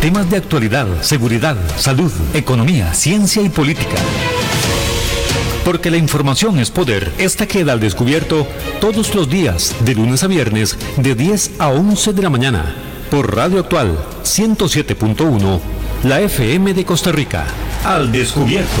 Temas de actualidad, seguridad, salud, economía, ciencia y política. Porque la información es poder. Esta queda al descubierto todos los días, de lunes a viernes, de 10 a 11 de la mañana. Por Radio Actual 107.1, la FM de Costa Rica. Al descubierto.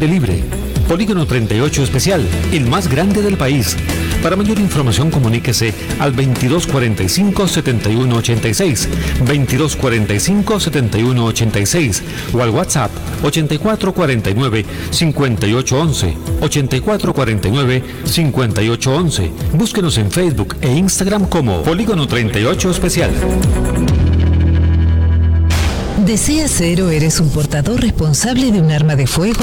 libre. Polígono 38 Especial, el más grande del país. Para mayor información comuníquese al 2245-7186, 2245-7186 o al WhatsApp 8449-5811, 8449-5811. Búsquenos en Facebook e Instagram como Polígono 38 Especial. ¿Deseas ser o eres un portador responsable de un arma de fuego?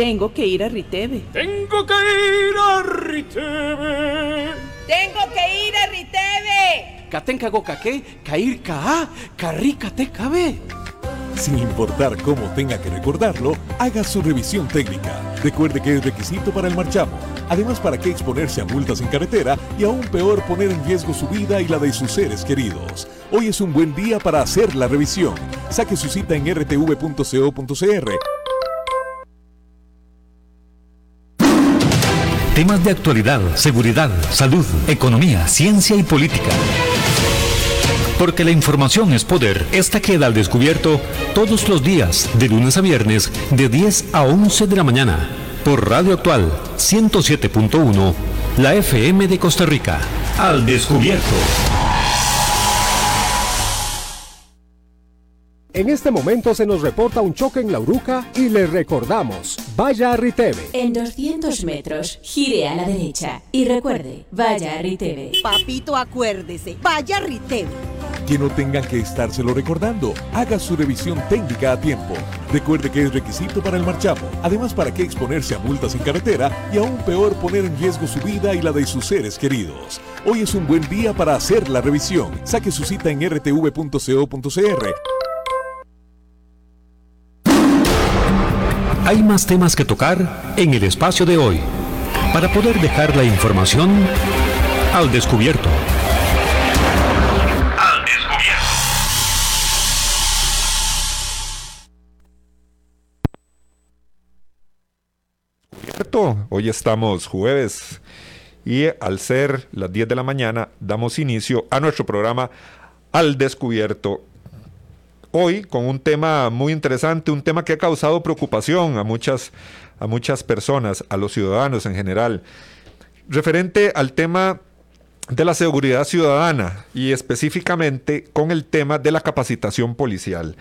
Tengo que ir a Riteve. Tengo que ir a Riteve. Tengo que ir a Riteve. Katenka gokaque, cair ka, carrica te cabe. Sin importar cómo tenga que recordarlo, haga su revisión técnica. Recuerde que es requisito para el marchamo. Además, para qué exponerse a multas en carretera y aún peor poner en riesgo su vida y la de sus seres queridos. Hoy es un buen día para hacer la revisión. Saque su cita en rtv.co.cr. Temas de actualidad, seguridad, salud, economía, ciencia y política. Porque la información es poder. Esta queda al descubierto todos los días, de lunes a viernes, de 10 a 11 de la mañana. Por Radio Actual 107.1, la FM de Costa Rica. Al descubierto. En este momento se nos reporta un choque en la Uruca y le recordamos, vaya a Riteve. En 200 metros, gire a la derecha y recuerde, vaya a Riteve. Papito, acuérdese, vaya a Riteve. Que no tengan que estárselo recordando, haga su revisión técnica a tiempo. Recuerde que es requisito para el marchamo. Además, para qué exponerse a multas en carretera y aún peor poner en riesgo su vida y la de sus seres queridos. Hoy es un buen día para hacer la revisión. Saque su cita en rtv.co.cr. Hay más temas que tocar en el espacio de hoy para poder dejar la información al descubierto. Al descubierto. Hoy estamos jueves y al ser las 10 de la mañana damos inicio a nuestro programa Al Descubierto hoy con un tema muy interesante, un tema que ha causado preocupación a muchas, a muchas personas, a los ciudadanos en general, referente al tema de la seguridad ciudadana y específicamente con el tema de la capacitación policial.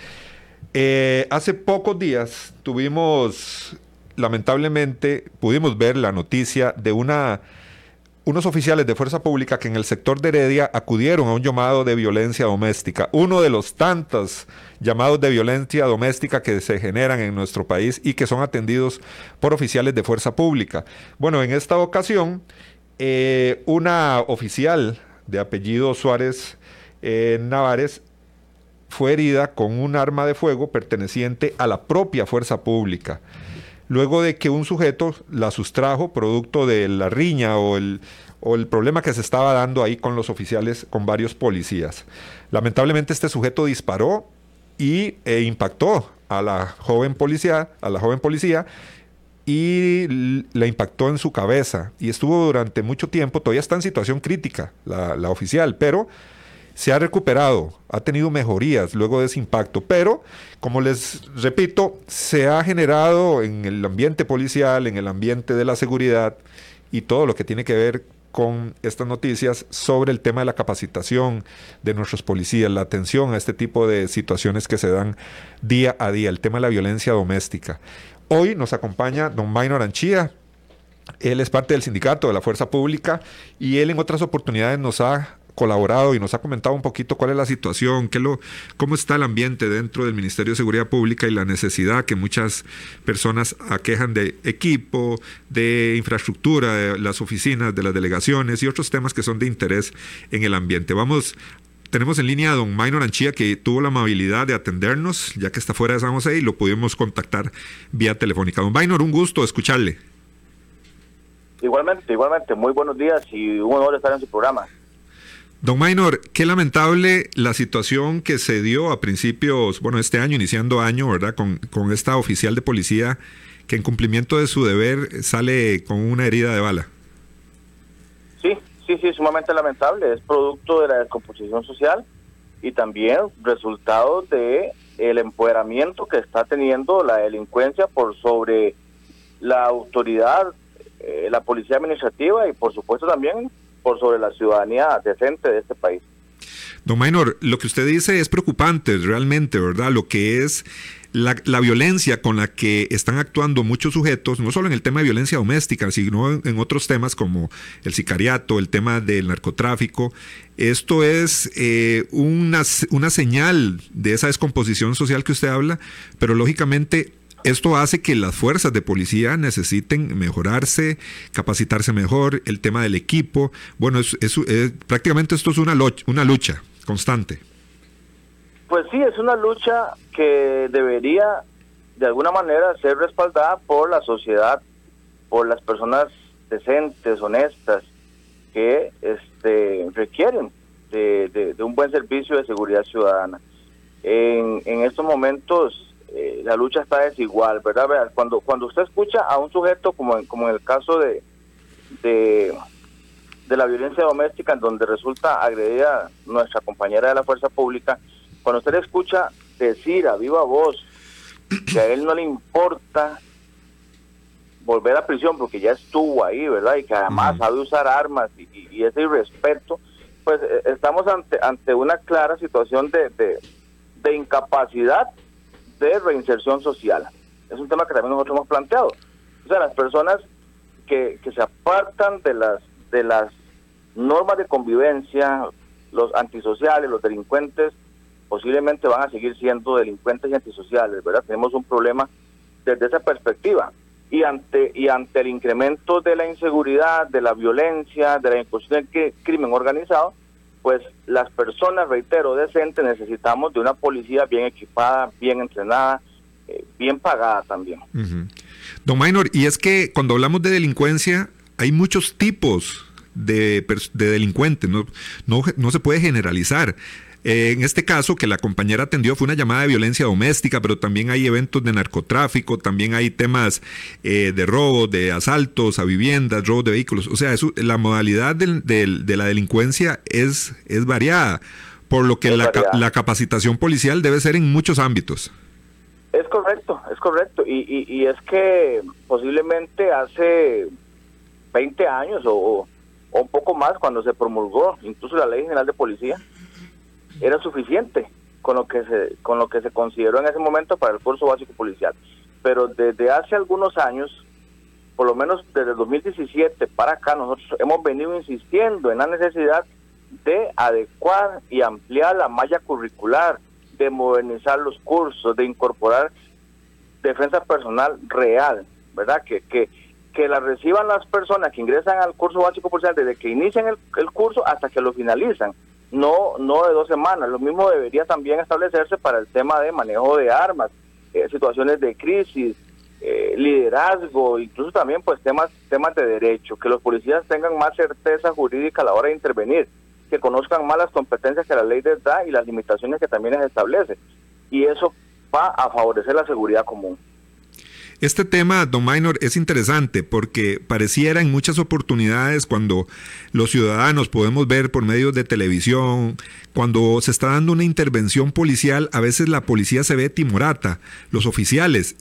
Eh, hace pocos días tuvimos lamentablemente pudimos ver la noticia de una unos oficiales de fuerza pública que en el sector de Heredia acudieron a un llamado de violencia doméstica, uno de los tantos llamados de violencia doméstica que se generan en nuestro país y que son atendidos por oficiales de fuerza pública. Bueno, en esta ocasión, eh, una oficial de apellido Suárez eh, Navares fue herida con un arma de fuego perteneciente a la propia fuerza pública luego de que un sujeto la sustrajo producto de la riña o el, o el problema que se estaba dando ahí con los oficiales, con varios policías. Lamentablemente este sujeto disparó y e impactó a la joven policía, a la joven policía y la impactó en su cabeza y estuvo durante mucho tiempo, todavía está en situación crítica la, la oficial, pero se ha recuperado, ha tenido mejorías luego de ese impacto, pero como les repito, se ha generado en el ambiente policial, en el ambiente de la seguridad y todo lo que tiene que ver con estas noticias sobre el tema de la capacitación de nuestros policías, la atención a este tipo de situaciones que se dan día a día, el tema de la violencia doméstica. Hoy nos acompaña don Maynor Anchía, él es parte del sindicato de la Fuerza Pública y él en otras oportunidades nos ha colaborado y nos ha comentado un poquito cuál es la situación, qué lo, cómo está el ambiente dentro del Ministerio de Seguridad Pública y la necesidad que muchas personas aquejan de equipo, de infraestructura, de las oficinas, de las delegaciones y otros temas que son de interés en el ambiente. Vamos tenemos en línea a don Maynor Anchía, que tuvo la amabilidad de atendernos, ya que está fuera de San José, y lo pudimos contactar vía telefónica. Don Maynor, un gusto escucharle. Igualmente, igualmente, muy buenos días y un honor estar en su programa. Don Maynor, qué lamentable la situación que se dio a principios, bueno, este año, iniciando año, ¿verdad? Con, con esta oficial de policía que en cumplimiento de su deber sale con una herida de bala. Sí, sí, sí, sumamente lamentable. Es producto de la descomposición social y también resultado de el empoderamiento que está teniendo la delincuencia por sobre la autoridad, eh, la policía administrativa y por supuesto también por sobre la ciudadanía decente de este país. Don Maynor, lo que usted dice es preocupante realmente, ¿verdad? Lo que es la, violencia con la que están actuando muchos sujetos, no solo en el tema de violencia doméstica, sino en, otros temas como el sicariato, el tema del narcotráfico. Esto es eh, una, una señal de esa descomposición social que usted habla, pero lógicamente esto hace que las fuerzas de policía necesiten mejorarse, capacitarse mejor, el tema del equipo. Bueno, es, prácticamente esto es una, una lucha constante. Pues sí, es una lucha que debería de alguna manera ser respaldada por la sociedad, por las personas decentes, honestas, que este, requieren de, un buen servicio de seguridad ciudadana. En, en estos momentos eh, la lucha está desigual, ¿verdad? Cuando, cuando usted escucha a un sujeto, como en, como en el caso de, de, la violencia doméstica, en donde resulta agredida nuestra compañera de la fuerza pública, cuando usted le escucha decir a viva voz que a él no le importa volver a prisión porque ya estuvo ahí, ¿verdad? Y que además sabe usar armas y, ese irrespeto, pues eh, estamos ante, ante una clara situación de, de, de incapacidad de reinserción social. Es un tema que también nosotros hemos planteado. O sea, las personas que, que se apartan de las, de las normas de convivencia, los antisociales, los delincuentes, posiblemente van a seguir siendo delincuentes y antisociales, ¿verdad? Tenemos un problema desde esa perspectiva. Y ante, y ante el incremento de la inseguridad, de la violencia, de la incursión del crimen organizado, pues las personas, reitero, decentes, necesitamos de una policía bien equipada, bien entrenada, eh, bien pagada también. Don Maynor, y es que cuando hablamos de delincuencia, hay muchos tipos de, de delincuentes, no, no, no se puede generalizar. Eh, en este caso, que la compañera atendió fue una llamada de violencia doméstica, pero también hay eventos de narcotráfico, también hay temas eh, de robo, de asaltos a viviendas, robo de vehículos. O sea, eso, la modalidad de la delincuencia es, es variada, por lo que la, la, capacitación policial debe ser en muchos ámbitos. Es correcto, es correcto. Y, y, es que posiblemente hace 20 años o, o un poco más, cuando se promulgó incluso la Ley General de Policía, era suficiente con lo que se con lo que se consideró en ese momento para el curso básico policial. pero desde hace algunos años, por lo menos desde el 2017 para acá, nosotros hemos venido insistiendo en la necesidad de adecuar y ampliar la malla curricular, de modernizar los cursos, de incorporar defensa personal real, ¿verdad? Que, que, que la reciban las personas que ingresan al curso básico policial desde que inician el, el curso hasta que lo finalizan, no, no de dos semanas. Lo mismo debería también establecerse para el tema de manejo de armas, eh, situaciones de crisis, eh, liderazgo, incluso también pues temas, temas de derecho, que los policías tengan más certeza jurídica a la hora de intervenir, que conozcan más las competencias que la ley les da y las limitaciones que también les establece. Y eso va a favorecer la seguridad común. Este tema, Don Minor, es interesante porque pareciera en muchas oportunidades cuando los ciudadanos podemos ver por medios de televisión, cuando se está dando una intervención policial, a veces la policía se ve timorata, los oficiales,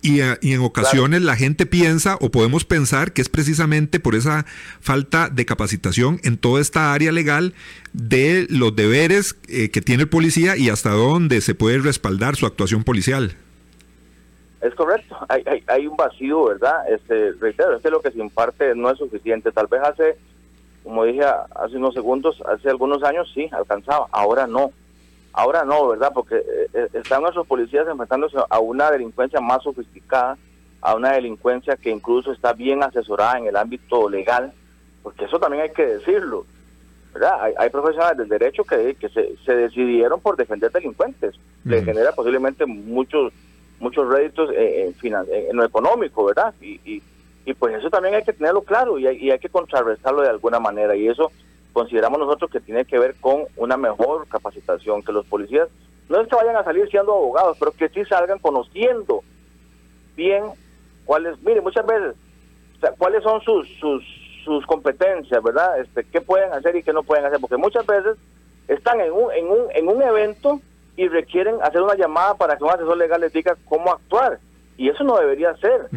y, y, en ocasiones la gente piensa o podemos pensar que es precisamente por esa falta de capacitación en toda esta área legal de los deberes eh, que tiene el policía y hasta dónde se puede respaldar su actuación policial. Es correcto, hay, hay, hay un vacío, ¿verdad? Este, reitero, es que lo que se imparte no es suficiente. Tal vez hace, como dije hace unos segundos, hace algunos años sí, alcanzaba, ahora no. Ahora no, ¿verdad? Porque eh, eh, están nuestros policías enfrentándose a una delincuencia más sofisticada, a una delincuencia que incluso está bien asesorada en el ámbito legal, porque eso también hay que decirlo, ¿verdad? Hay, hay profesionales del derecho que, que se, se decidieron por defender delincuentes. Le genera posiblemente muchos muchos réditos en, en, lo económico, ¿verdad? Y, y, y, pues eso también hay que tenerlo claro y hay, que contrarrestarlo de alguna manera. Y eso consideramos nosotros que tiene que ver con una mejor capacitación, que los policías no es que vayan a salir siendo abogados, pero que sí salgan conociendo bien cuáles, mire, muchas veces, cuáles son sus, sus, sus competencias, ¿verdad? Este, qué pueden hacer y qué no pueden hacer, porque muchas veces están en un, en un, en un evento y requieren hacer una llamada para que un asesor legal les diga cómo actuar. Y eso no debería ser,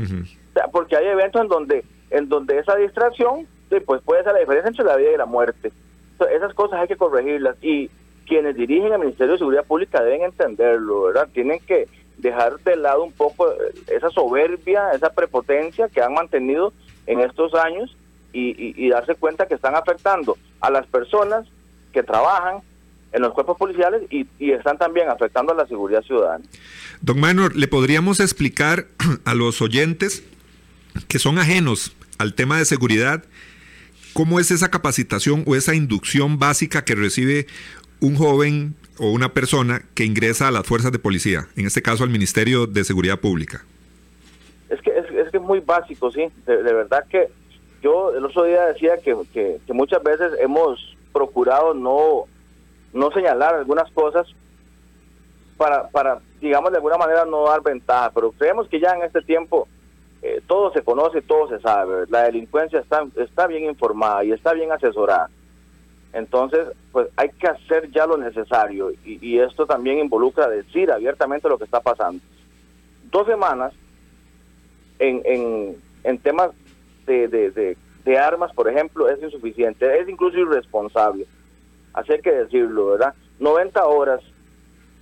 porque hay eventos en donde, en donde esa distracción pues puede ser la diferencia entre la vida y la muerte. esas cosas hay que corregirlas y quienes dirigen el Ministerio de Seguridad Pública deben entenderlo, ¿verdad? Tienen que dejar de lado un poco esa soberbia, esa prepotencia que han mantenido en estos años y, y darse cuenta que están afectando a las personas que trabajan, en los cuerpos policiales y, y, están también afectando a la seguridad ciudadana. Don Manor, ¿le podríamos explicar a los oyentes que son ajenos al tema de seguridad cómo es esa capacitación o esa inducción básica que recibe un joven o una persona que ingresa a las fuerzas de policía, en este caso al Ministerio de Seguridad Pública? Es que es, es que es muy básico, sí. De, de, verdad que yo el otro día decía que, que, que muchas veces hemos procurado no no señalar algunas cosas para, para, digamos, de alguna manera no dar ventaja, pero creemos que ya en este tiempo eh, todo se conoce, todo se sabe, la delincuencia está, está bien informada y está bien asesorada. Entonces, pues hay que hacer ya lo necesario y, y esto también involucra decir abiertamente lo que está pasando. Dos semanas en, en, en temas de, de, de, de armas, por ejemplo, es insuficiente, es incluso irresponsable así hay que decirlo, ¿verdad? 90 horas,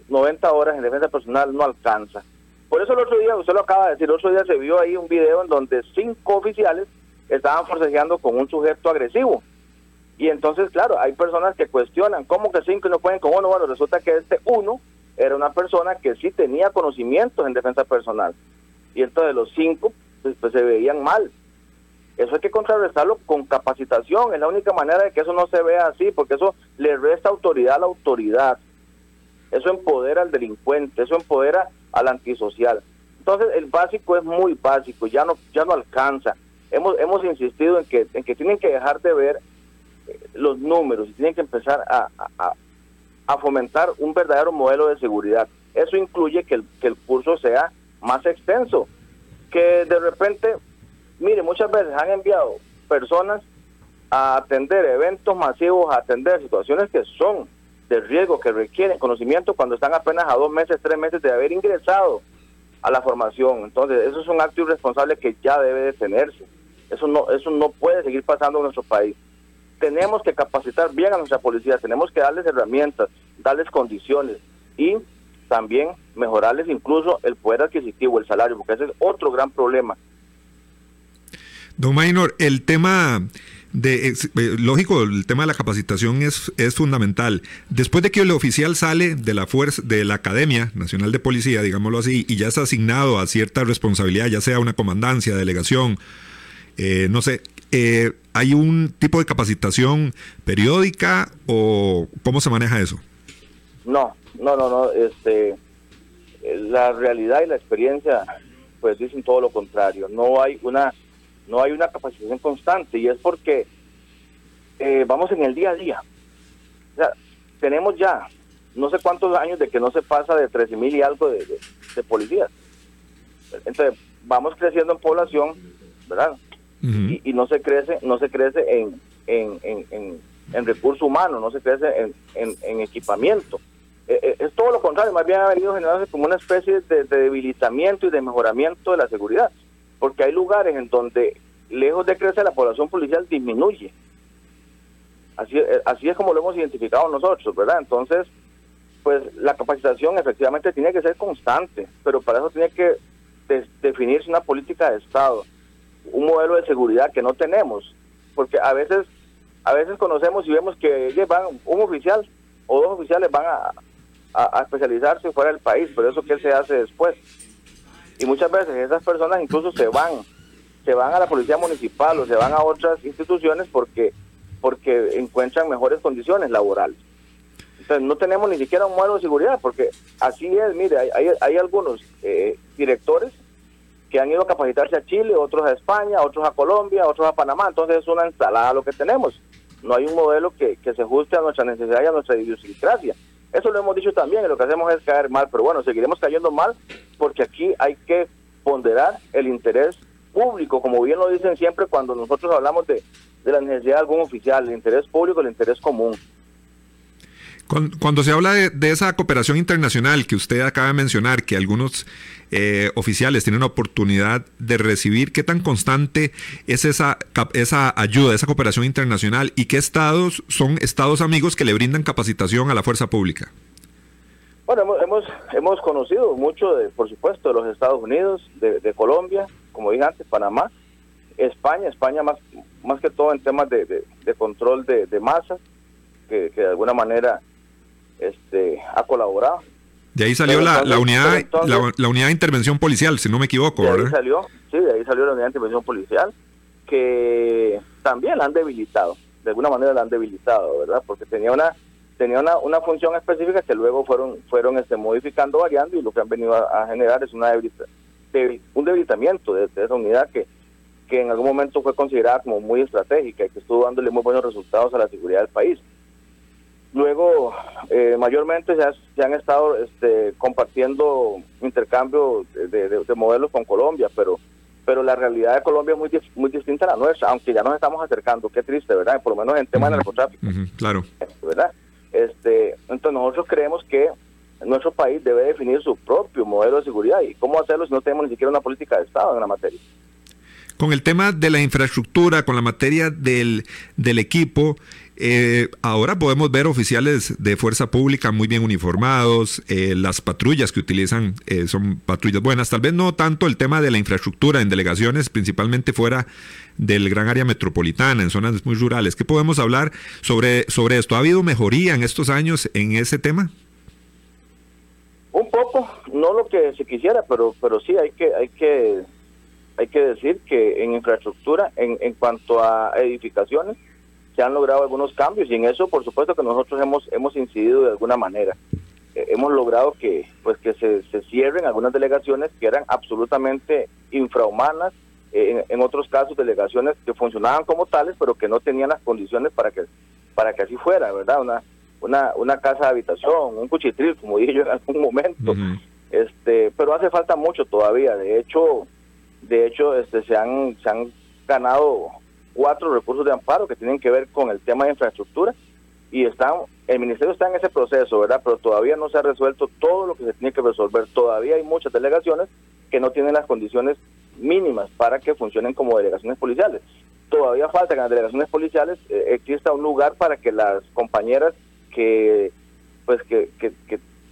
90 horas en defensa personal no alcanza. Por eso el otro día, usted lo acaba de decir, el otro día se vio ahí un video en donde cinco oficiales estaban forcejeando con un sujeto agresivo. Y entonces, claro, hay personas que cuestionan, ¿cómo que cinco no pueden con uno? Bueno, resulta que este uno era una persona que sí tenía conocimientos en defensa personal. Y entonces los cinco pues, pues se veían mal. Eso hay que contrarrestarlo con capacitación, es la única manera de que eso no se vea así, porque eso le resta autoridad a la autoridad. Eso empodera al delincuente, eso empodera al antisocial. Entonces el básico es muy básico, ya no ya no alcanza. Hemos hemos insistido en que en que tienen que dejar de ver eh, los números y tienen que empezar a, a, a, fomentar un verdadero modelo de seguridad. Eso incluye que el, que el curso sea más extenso, que de repente Mire, muchas veces han enviado personas a atender eventos masivos, a atender situaciones que son de riesgo, que requieren conocimiento cuando están apenas a dos meses, tres meses de haber ingresado a la formación. Entonces, eso es un acto irresponsable que ya debe detenerse. Eso no, eso no puede seguir pasando en nuestro país. Tenemos que capacitar bien a nuestra policía, tenemos que darles herramientas, darles condiciones y también mejorarles incluso el poder adquisitivo, el salario, porque ese es otro gran problema. Don Maynor, el tema de, eh, lógico, el tema de la capacitación es, es fundamental. Después de que el oficial sale de la fuerza, de la Academia Nacional de Policía, digámoslo así, y ya está asignado a cierta responsabilidad, ya sea una comandancia, delegación, eh, no sé, eh, ¿hay un tipo de capacitación periódica o cómo se maneja eso? No, no, no, no. Este, la realidad y la experiencia, pues dicen todo lo contrario. No hay una, no hay una capacitación constante y es porque eh, vamos en el día a día. O sea, tenemos ya no sé cuántos años de que no se pasa de 13 mil y algo de, policías. Entonces, vamos creciendo en población, ¿verdad? y, no se crece, no se crece en, en, en, en, recurso humano, no se crece en, en equipamiento. Eh, eh, es todo lo contrario, más bien ha venido generándose como una especie de, debilitamiento y de mejoramiento de la seguridad, porque hay lugares en donde, lejos de crecer, la población policial disminuye. Así, eh, así es como lo hemos identificado nosotros, ¿verdad? Entonces, pues la capacitación efectivamente tiene que ser constante, pero para eso tiene que definirse una política de Estado, un modelo de seguridad que no tenemos, porque a veces a veces conocemos y vemos que van un oficial o dos oficiales van a, a, especializarse fuera del país, pero eso qué se hace después. Y muchas veces esas personas incluso se van, se van a la policía municipal o se van a otras instituciones porque, porque encuentran mejores condiciones laborales. Entonces no tenemos ni siquiera un modelo de seguridad, porque así es, mire, hay, hay, algunos eh, directores que han ido a capacitarse a Chile, otros a España, otros a Colombia, otros a Panamá, entonces es una ensalada lo que tenemos. No hay un modelo que, que se ajuste a nuestra necesidad y a nuestra idiosincrasia. Eso lo hemos dicho también, y lo que hacemos es caer mal, pero bueno, seguiremos cayendo mal porque aquí hay que ponderar el interés público, como bien lo dicen siempre cuando nosotros hablamos de, la necesidad de algún oficial, el interés público, el interés común. Cuando, se habla de, esa cooperación internacional que usted acaba de mencionar, que algunos eh, oficiales tienen la oportunidad de recibir, ¿qué tan constante es esa, esa ayuda, esa cooperación internacional y qué estados son estados amigos que le brindan capacitación a la fuerza pública? Bueno, hemos, hemos, conocido mucho, de, por supuesto, de los Estados Unidos, de, Colombia, como dije antes, Panamá, España, España más, más que todo en temas de, control de, masas, que de alguna manera este, ha colaborado. De ahí salió la, la, unidad la, unidad de intervención policial, si no me equivoco, de ahí salió, sí, de ahí salió la unidad de intervención policial, que también la han debilitado, de alguna manera la han debilitado, ¿verdad? Porque tenía una tenía una, una función específica que luego fueron fueron este modificando, variando y lo que han venido a, generar es una un debilitamiento de, esa unidad que, que en algún momento fue considerada como muy estratégica y que estuvo dándole muy buenos resultados a la seguridad del país. Luego, eh, mayormente se, han estado este, compartiendo intercambio de, modelos con Colombia, pero pero la realidad de Colombia es muy, muy distinta a la nuestra, aunque ya nos estamos acercando. Qué triste, ¿verdad? Por lo menos en tema de narcotráfico. claro. ¿Verdad? Este, entonces nosotros creemos que nuestro país debe definir su propio modelo de seguridad y cómo hacerlo si no tenemos ni siquiera una política de Estado en la materia. Con el tema de la infraestructura, con la materia del, del equipo, eh, ahora podemos ver oficiales de fuerza pública muy bien uniformados, eh, las patrullas que utilizan eh, son patrullas buenas, tal vez no tanto el tema de la infraestructura en delegaciones, principalmente fuera del gran área metropolitana, en zonas muy rurales. ¿Qué podemos hablar sobre, sobre esto? ¿Ha habido mejoría en estos años en ese tema? Un poco, no lo que se quisiera, pero pero sí hay que hay que hay que decir que en infraestructura, en, en cuanto a edificaciones, se han logrado algunos cambios y en eso por supuesto que nosotros hemos hemos incidido de alguna manera. Eh, hemos logrado que pues que se, se, cierren algunas delegaciones que eran absolutamente infrahumanas eh, en, otros casos delegaciones que funcionaban como tales pero que no tenían las condiciones para que para que así fuera verdad una una una casa de habitación un cuchitril como dije yo en algún momento. Este pero hace falta mucho todavía. De hecho de hecho este se han se han ganado cuatro recursos de amparo que tienen que ver con el tema de infraestructura y están, el ministerio está en ese proceso, ¿verdad? Pero todavía no se ha resuelto todo lo que se tiene que resolver. Todavía hay muchas delegaciones que no tienen las condiciones mínimas para que funcionen como delegaciones policiales. Todavía falta que en las delegaciones policiales eh, exista un lugar para que las compañeras que pues que, que,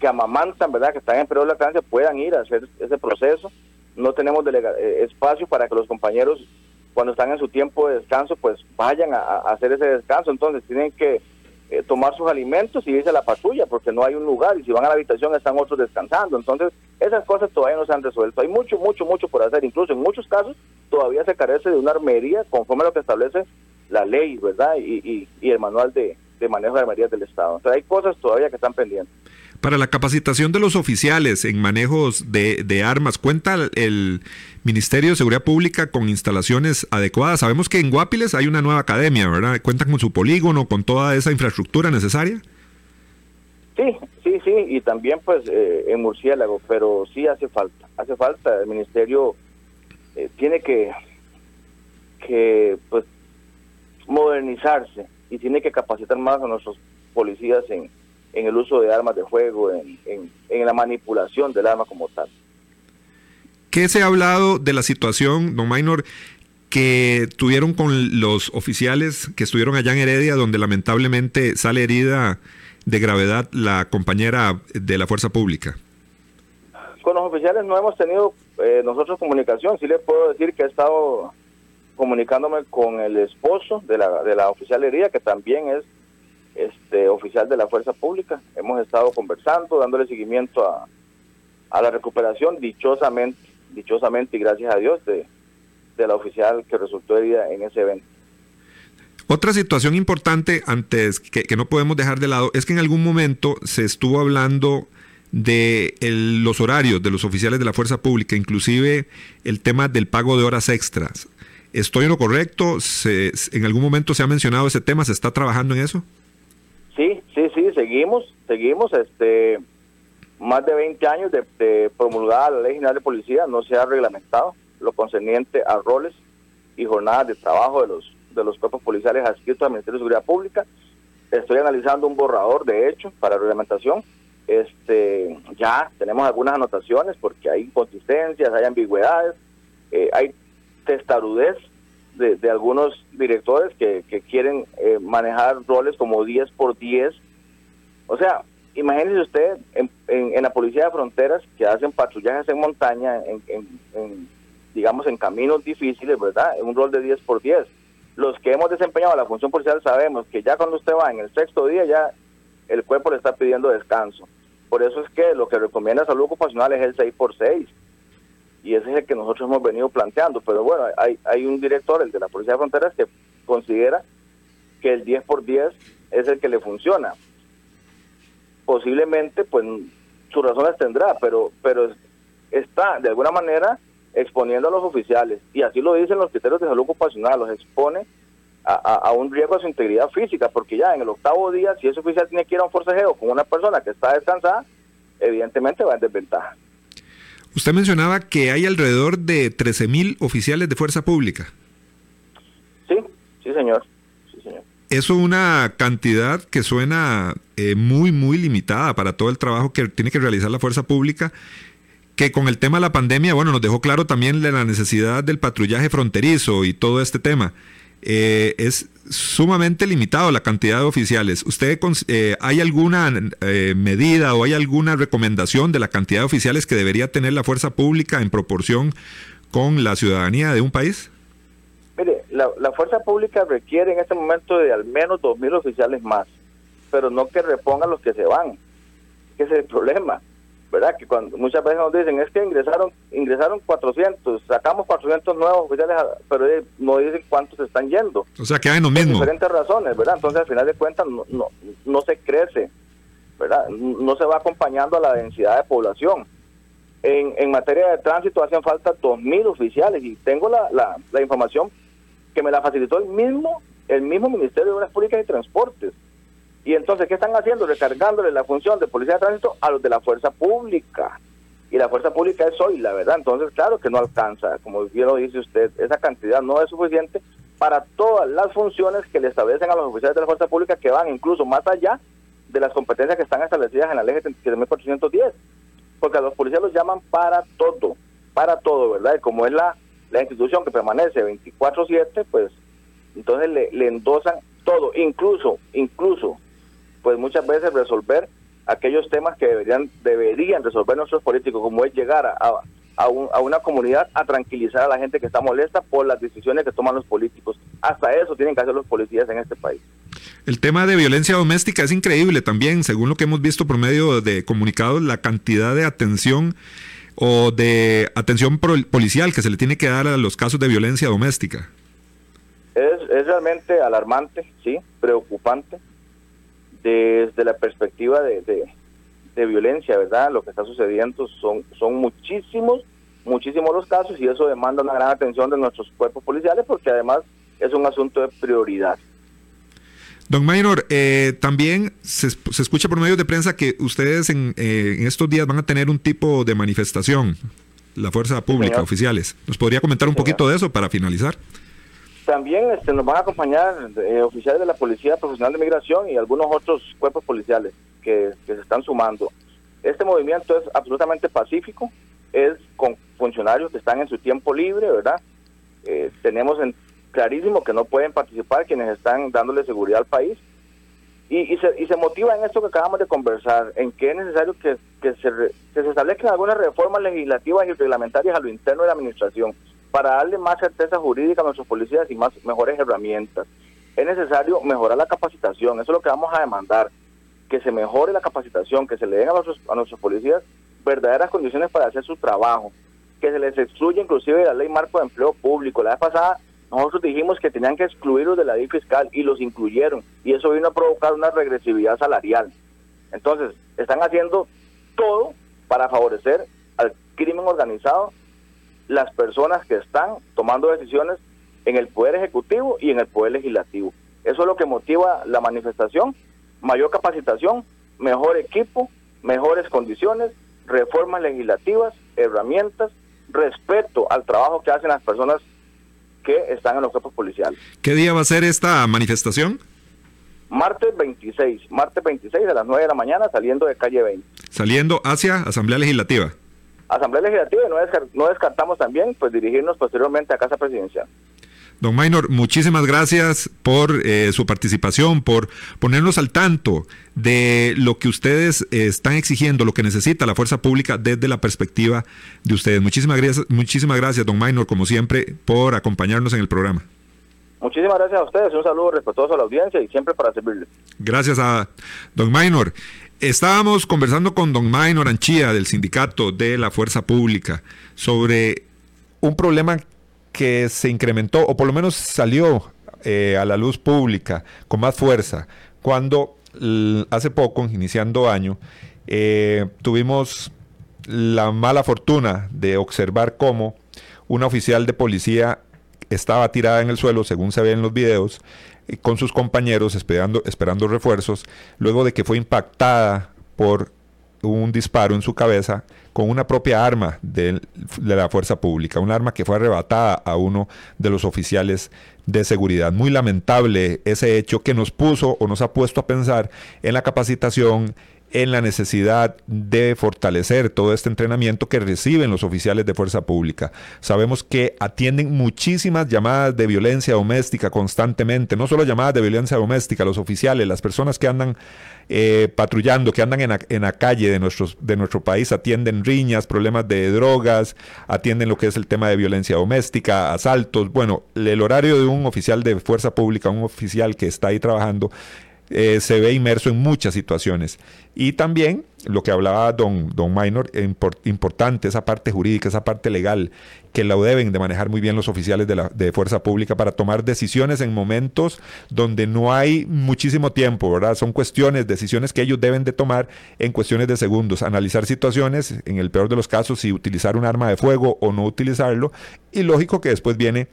que amamantan, ¿verdad? Que están en periodo de lactancia puedan ir a hacer ese proceso. No tenemos eh, espacio para que los compañeros, cuando están en su tiempo de descanso, pues vayan a, hacer ese descanso. Entonces tienen que eh, tomar sus alimentos y irse a la patrulla, porque no hay un lugar. Y si van a la habitación, están otros descansando. Entonces, esas cosas todavía no se han resuelto. Hay mucho, mucho, mucho por hacer. Incluso en muchos casos, todavía se carece de una armería conforme a lo que establece la ley, ¿verdad? Y, el manual de, manejo de armerías del Estado. Entonces, hay cosas todavía que están pendientes. Para la capacitación de los oficiales en manejos de, armas, ¿cuenta el Ministerio de Seguridad Pública con instalaciones adecuadas? Sabemos que en Guapiles hay una nueva academia, ¿verdad? ¿Cuentan con su polígono, con toda esa infraestructura necesaria? Sí, sí, sí, y también pues eh, en Murciélago, pero sí hace falta, hace falta, el Ministerio eh, tiene que, que pues modernizarse y tiene que capacitar más a nuestros policías en, en el uso de armas de fuego, en, en, la manipulación del arma como tal. ¿Qué se ha hablado de la situación, don Minor, que tuvieron con los oficiales que estuvieron allá en Heredia, donde lamentablemente sale herida de gravedad la compañera de la Fuerza Pública? Con los oficiales no hemos tenido eh, nosotros comunicación. Sí les puedo decir que he estado comunicándome con el esposo de la, de la oficial herida, que también es este oficial de la fuerza pública. Hemos estado conversando, dándole seguimiento a, la recuperación, dichosamente, dichosamente y gracias a Dios, de, la oficial que resultó herida en ese evento. Otra situación importante antes que, que, no podemos dejar de lado es que en algún momento se estuvo hablando de los horarios de los oficiales de la fuerza pública, inclusive el tema del pago de horas extras. ¿Estoy en lo correcto? ¿Se, ¿En algún momento se ha mencionado ese tema? ¿Se está trabajando en eso? Sí, sí, sí, seguimos, seguimos. Este, más de 20 años de, promulgada la Ley General de Policía, no se ha reglamentado lo concerniente a roles y jornadas de trabajo de los de los cuerpos policiales adscritos al Ministerio de Seguridad Pública. Estoy analizando un borrador, de hecho, para reglamentación. Este, ya tenemos algunas anotaciones porque hay inconsistencias, hay ambigüedades, eh, hay testarudez de, algunos directores que, quieren eh, manejar roles como 10 por 10. O sea, imagínese usted en, en, la policía de fronteras que hacen patrullajes en montaña, en, digamos en caminos difíciles, ¿verdad? En un rol de 10 por 10. Los que hemos desempeñado la función policial sabemos que ya cuando usted va en el sexto día ya el cuerpo le está pidiendo descanso. Por eso es que lo que recomienda salud ocupacional es el 6 por 6 y ese es el que nosotros hemos venido planteando. Pero bueno, hay, hay un director, el de la Policía de Fronteras, que considera que el 10 por 10 es el que le funciona. Posiblemente, pues sus razones tendrá, pero, pero está de alguna manera exponiendo a los oficiales, y así lo dicen los criterios de salud ocupacional, los expone a, a, un riesgo de su integridad física, porque ya en el octavo día, si ese oficial tiene que ir a un forcejeo con una persona que está descansada, evidentemente va en desventaja. Usted mencionaba que hay alrededor de 13.000 oficiales de fuerza pública. Sí, sí, señor. Eso es una cantidad que suena eh, muy, muy limitada para todo el trabajo que tiene que realizar la fuerza pública, que con el tema de la pandemia, bueno, nos dejó claro también la necesidad del patrullaje fronterizo y todo este tema. Eh, es sumamente limitado la cantidad de oficiales. ¿Usted eh, hay alguna eh, medida o hay alguna recomendación de la cantidad de oficiales que debería tener la fuerza pública en proporción con la ciudadanía de un país? Mire, la, fuerza pública requiere en este momento de al menos 2.000 oficiales más, pero no que repongan los que se van. Ese es el problema. ¿Verdad? Que cuando muchas veces nos dicen, es que ingresaron ingresaron 400, sacamos 400 nuevos oficiales, pero no dicen cuántos están yendo. O sea, que hay lo mismo. Por diferentes razones, ¿verdad? Entonces, al final de cuentas, no, no, no se crece, ¿verdad? No se va acompañando a la densidad de población. En, en materia de tránsito hacen falta 2.000 oficiales y tengo la, la, la información que me la facilitó el mismo el mismo Ministerio de Obras Públicas y Transportes y entonces, ¿qué están haciendo? Recargándole la función de policía de tránsito a los de la fuerza pública. Y la fuerza pública es hoy, la verdad. Entonces, claro que no alcanza, como bien lo dice usted, esa cantidad no es suficiente para todas las funciones que le establecen a los oficiales de la fuerza pública que van incluso más allá de las competencias que están establecidas en la ley 77.410. Porque a los policías los llaman para todo, para todo, ¿verdad? Y como es la, la institución que permanece 24-7, pues entonces le, le endosan todo, incluso, incluso pues muchas veces resolver aquellos temas que deberían, deberían resolver nuestros políticos, como es llegar a, a, a, una comunidad a tranquilizar a la gente que está molesta por las decisiones que toman los políticos. Hasta eso tienen que hacer los policías en este país. El tema de violencia doméstica es increíble también, según lo que hemos visto por medio de comunicados, la cantidad de atención o de atención policial que se le tiene que dar a los casos de violencia doméstica. Es, es realmente alarmante, sí, preocupante, desde la perspectiva de, de, violencia, ¿verdad? Lo que está sucediendo son, son muchísimos, muchísimos los casos y eso demanda una gran atención de nuestros cuerpos policiales porque además es un asunto de prioridad. Don Maynor, eh, también se, se, escucha por medios de prensa que ustedes en, eh, en, estos días van a tener un tipo de manifestación, la fuerza pública, oficiales. ¿Nos podría comentar un poquito de eso para finalizar? También este, nos van a acompañar eh, oficiales de la Policía Profesional de Migración y algunos otros cuerpos policiales que, se están sumando. Este movimiento es absolutamente pacífico, es con funcionarios que están en su tiempo libre, ¿verdad? tenemos en, clarísimo que no pueden participar quienes están dándole seguridad al país. Y, se, y se motiva en esto que acabamos de conversar, en que es necesario que, que, se, que se establezcan algunas reformas legislativas y reglamentarias a lo interno de la administración para darle más certeza jurídica a nuestros policías y más mejores herramientas. Es necesario mejorar la capacitación, eso es lo que vamos a demandar, que se mejore la capacitación, que se le den a nuestros, a nuestros policías verdaderas condiciones para hacer su trabajo, que se les excluya inclusive la ley marco de empleo público. La vez pasada nosotros dijimos que tenían que excluirlos de la ley fiscal y los incluyeron y eso vino a provocar una regresividad salarial. Entonces, están haciendo todo para favorecer al crimen organizado las personas que están tomando decisiones en el Poder Ejecutivo y en el Poder Legislativo. Eso es lo que motiva la manifestación, mayor capacitación, mejor equipo, mejores condiciones, reformas legislativas, herramientas, respeto al trabajo que hacen las personas que están en los cuerpos policiales. ¿Qué día va a ser esta manifestación? Martes 26, martes 26 a las 9 de la mañana saliendo de calle 20. Saliendo hacia Asamblea Legislativa. Asamblea Legislativa y no, no descartamos también pues dirigirnos posteriormente a Casa Presidencial. Don Maynor, muchísimas gracias por eh, su participación, por ponernos al tanto de lo que ustedes eh, están exigiendo, lo que necesita la fuerza pública desde la perspectiva de ustedes. Muchísimas gracias, muchísimas gracias, don Maynor, como siempre, por acompañarnos en el programa. Muchísimas gracias a ustedes, un saludo respetuoso a la audiencia y siempre para servirles. Gracias a don Maynor. Estábamos conversando con don Maynor Anchía del sindicato de la Fuerza Pública sobre un problema que se incrementó, o por lo menos salió eh, a la luz pública con más fuerza, cuando hace poco, iniciando año, eh, tuvimos la mala fortuna de observar cómo una oficial de policía estaba tirada en el suelo, según se ve en los videos, con sus compañeros esperando, esperando refuerzos, luego de que fue impactada por un disparo en su cabeza con una propia arma de, la fuerza pública, un arma que fue arrebatada a uno de los oficiales de seguridad. Muy lamentable ese hecho que nos puso o nos ha puesto a pensar en la capacitación, en la necesidad de fortalecer todo este entrenamiento que reciben los oficiales de fuerza pública. Sabemos que atienden muchísimas llamadas de violencia doméstica constantemente, no solo llamadas de violencia doméstica, los oficiales, las personas que andan eh, patrullando, que andan en la, calle de, nuestros, de nuestro país, atienden riñas, problemas de drogas, atienden lo que es el tema de violencia doméstica, asaltos. Bueno, el horario de un oficial de fuerza pública, un oficial que está ahí trabajando, eh, se ve inmerso en muchas situaciones. Y también lo que hablaba don, don Minor, importante esa parte jurídica, esa parte legal, que la deben de manejar muy bien los oficiales de, la, de fuerza pública para tomar decisiones en momentos donde no hay muchísimo tiempo, ¿verdad? Son cuestiones, decisiones que ellos deben de tomar en cuestiones de segundos, analizar situaciones, en el peor de los casos, si utilizar un arma de fuego o no utilizarlo, y lógico que después viene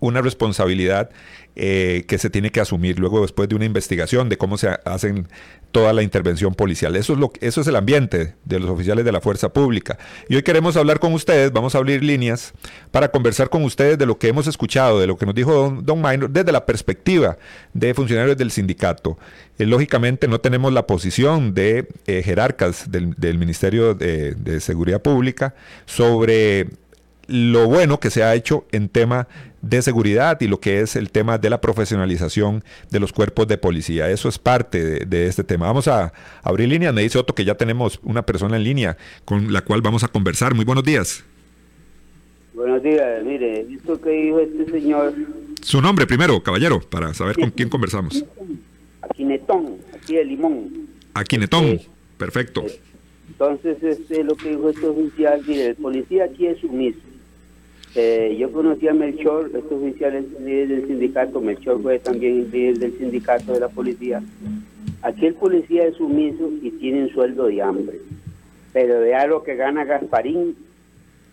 una responsabilidad eh, que se tiene que asumir luego después de una investigación de cómo se hacen toda la intervención policial. Eso es, lo, eso es el ambiente de los oficiales de la fuerza pública. Y hoy queremos hablar con ustedes, vamos a abrir líneas para conversar con ustedes de lo que hemos escuchado, de lo que nos dijo don, don desde la perspectiva de funcionarios del sindicato. Eh, lógicamente no tenemos la posición de eh, jerarcas del, Ministerio de, de Seguridad Pública sobre lo bueno que se ha hecho en tema de seguridad y lo que es el tema de la profesionalización de los cuerpos de policía. Eso es parte de, de este tema. Vamos a abrir línea. Me dice Otto que ya tenemos una persona en línea con la cual vamos a conversar. Muy buenos días. Buenos días, mire, esto que dijo este señor, Su nombre primero, caballero, para saber con quién conversamos. Aquinetón, aquí de Limón. Aquinetón. Perfecto. Entonces, este, lo que dijo este oficial, mire, el policía aquí es sumiso. Eh, yo conocí a Melchor, este oficial es líder del sindicato, Melchor fue también líder del sindicato de la policía. Aquí el policía es sumiso y tiene un sueldo de hambre. Pero vea lo que gana Gasparín,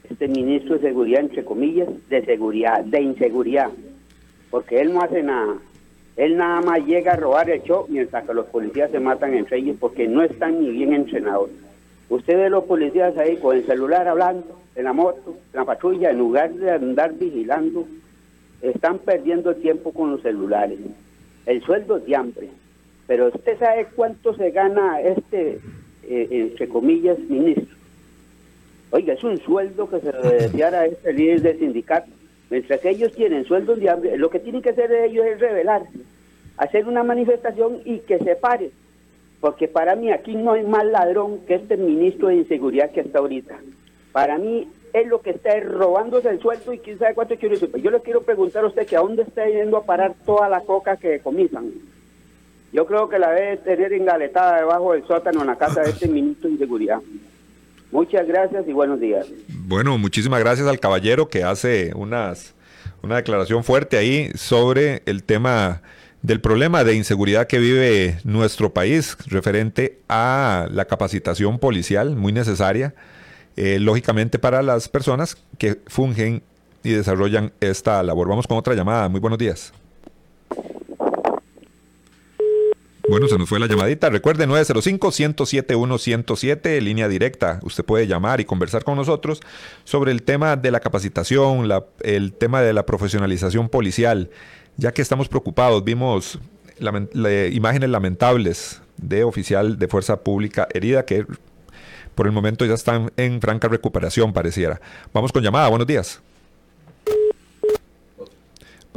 este ministro de seguridad, entre comillas, de seguridad, de inseguridad. Porque él no hace nada. Él nada más llega a robar el show mientras que los policías se matan entre ellos porque no están ni bien entrenados. Usted ve los policías ahí con el celular hablando, en la moto, en la patrulla, en lugar de andar vigilando, están perdiendo tiempo con los celulares. El sueldo de hambre. Pero usted sabe cuánto se gana este, eh, entre comillas, ministro. Oiga, es un sueldo que se le deseara a este líder del sindicato. Mientras que ellos tienen sueldos de hambre, lo que tienen que hacer ellos es rebelarse, hacer una manifestación y que se pare. Porque para mí aquí no hay más ladrón que este ministro de inseguridad que está ahorita. Para mí es lo que está es robándose el sueldo y quién sabe cuánto quiero decir. Yo le quiero preguntar a usted que a dónde está yendo a parar toda la coca que decomisan. Yo creo que la debe tener engaletada debajo del sótano en la casa de este ministro de inseguridad. Muchas gracias y buenos días. Bueno, muchísimas gracias al caballero que hace unas, una declaración fuerte ahí sobre el tema del problema de inseguridad que vive nuestro país referente a la capacitación policial muy necesaria, eh, lógicamente para las personas que fungen y desarrollan esta labor. Vamos con otra llamada. Muy buenos días. Bueno, se nos fue la llamadita. Recuerde 905-107-107, línea directa. Usted puede llamar y conversar con nosotros sobre el tema de la capacitación, la- el tema de la profesionalización policial, ya que estamos preocupados. Vimos le- imágenes lamentables de oficial de fuerza pública herida que por el momento ya están en franca recuperación, pareciera. Vamos con llamada. Buenos días.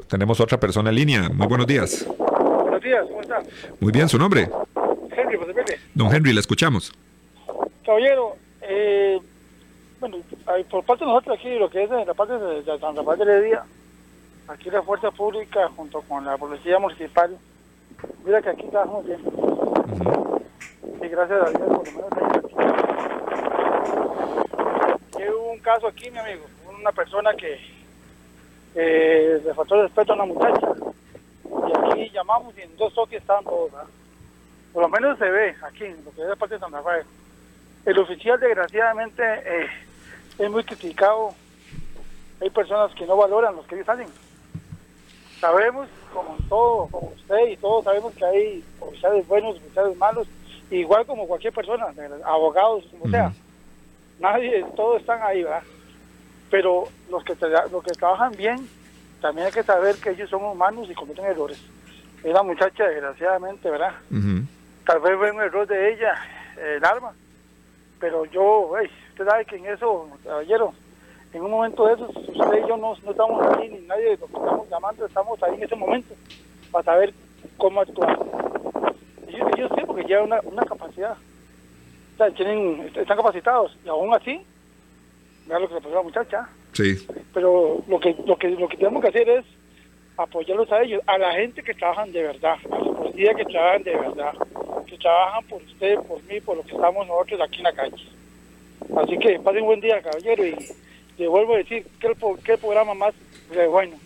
Tenemos otra persona en línea. Muy buenos días. Buenos días, ¿cómo está? Muy bien, su nombre. Henry. Don Henry, le escuchamos. Caballero, eh, bueno, por parte de nosotros aquí, lo que es de la parte de, de San Rafael de Heredia, aquí la Fuerza Pública junto con la Policía Municipal, mira que aquí trabajamos bien. Y gracias a Dios, por lo menos ahí aquí. hubo un caso aquí, mi amigo, una persona que eh, le faltó el respeto a una muchacha. Y aquí llamamos y en dos toques estaban todos, ¿verdad? Por lo menos se ve aquí, en lo que es la parte de San Rafael. El oficial, desgraciadamente, eh, es muy criticado. Hay personas que no valoran los que ellos hacen. Sabemos, como todo, como usted y todos sabemos que hay oficiales buenos, oficiales malos, igual como cualquier persona, abogados, como sea. Nadie, todos están ahí, ¿verdad? Pero los que, los que trabajan bien, también hay que saber que ellos son humanos y cometen errores. Esa muchacha, desgraciadamente, ¿verdad? Tal vez fue un error de ella, el arma. Pero yo, usted sabe que en eso, caballero, en un momento de esos, usted y yo no, no estamos ahí, ni nadie de los que estamos llamando, estamos ahí en ese momento para saber cómo actuar. Ellos, ellos sí, porque llevan una, una capacidad. O sea, tienen, están capacitados y aún así, vea lo que le pasó a la muchacha. Sí. Pero lo que, lo que, lo que tenemos que hacer es apoyarlos a ellos, a la gente que trabajan de verdad, a los policías que trabajan de verdad, que trabajan por usted, por mí, por lo que estamos nosotros aquí en la calle. Así que pasen un buen día, caballero, y le vuelvo a decir que el programa más bueno.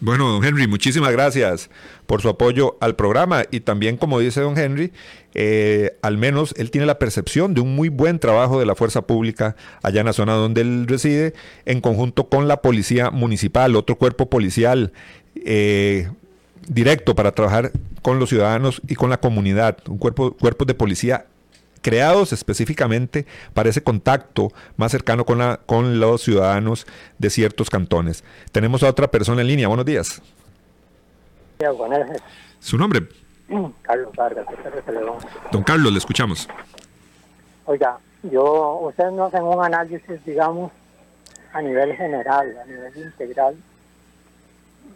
Bueno, don Henry, muchísimas gracias por su apoyo al programa y también, como dice don Henry, eh, al menos él tiene la percepción de un muy buen trabajo de la fuerza pública allá en la zona donde él reside, en conjunto con la policía municipal, otro cuerpo policial eh, directo para trabajar con los ciudadanos y con la comunidad, un cuerpo, de policía creados específicamente para ese contacto más cercano con, la, con los ciudadanos de ciertos cantones. Tenemos a otra persona en línea. Buenos días. Buenas Su nombre, Carlos Vargas, don Carlos, le escuchamos. Oiga, yo, ustedes no hacen un análisis, digamos, a nivel general, a nivel integral,